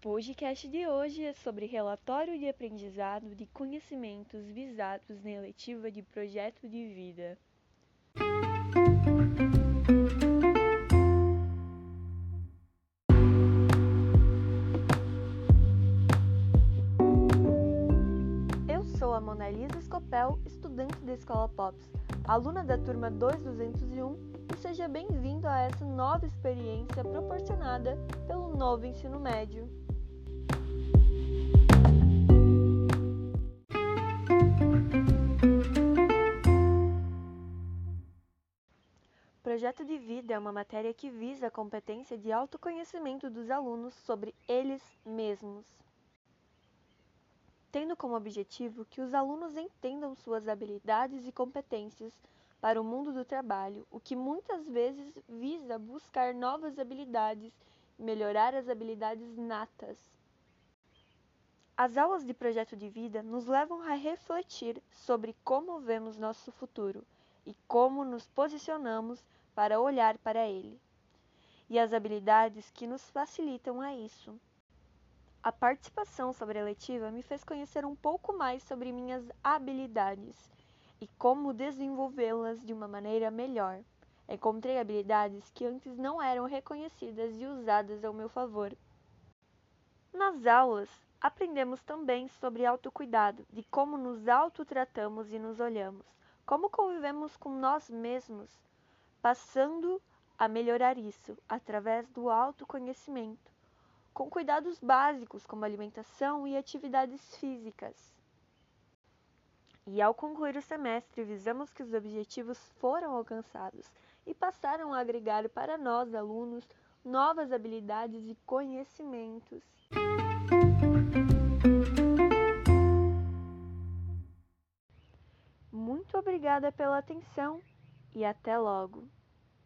podcast de hoje é sobre relatório de aprendizado de conhecimentos visados na eletiva de projeto de vida. Eu sou a Mona Lisa Scopel, estudante da Escola Pops, aluna da turma 2201 seja bem-vindo a essa nova experiência proporcionada pelo novo ensino médio. Projeto de vida é uma matéria que visa a competência de autoconhecimento dos alunos sobre eles mesmos, tendo como objetivo que os alunos entendam suas habilidades e competências para o mundo do trabalho, o que muitas vezes visa buscar novas habilidades e melhorar as habilidades natas. As aulas de projeto de vida nos levam a refletir sobre como vemos nosso futuro e como nos posicionamos para olhar para ele, e as habilidades que nos facilitam a isso. A participação sobre a letiva me fez conhecer um pouco mais sobre minhas habilidades e como desenvolvê-las de uma maneira melhor. Encontrei habilidades que antes não eram reconhecidas e usadas ao meu favor. Nas aulas, aprendemos também sobre autocuidado, de como nos autotratamos e nos olhamos, como convivemos com nós mesmos, passando a melhorar isso através do autoconhecimento, com cuidados básicos como alimentação e atividades físicas. E ao concluir o semestre, visamos que os objetivos foram alcançados e passaram a agregar para nós, alunos, novas habilidades e conhecimentos. Muito obrigada pela atenção e até logo!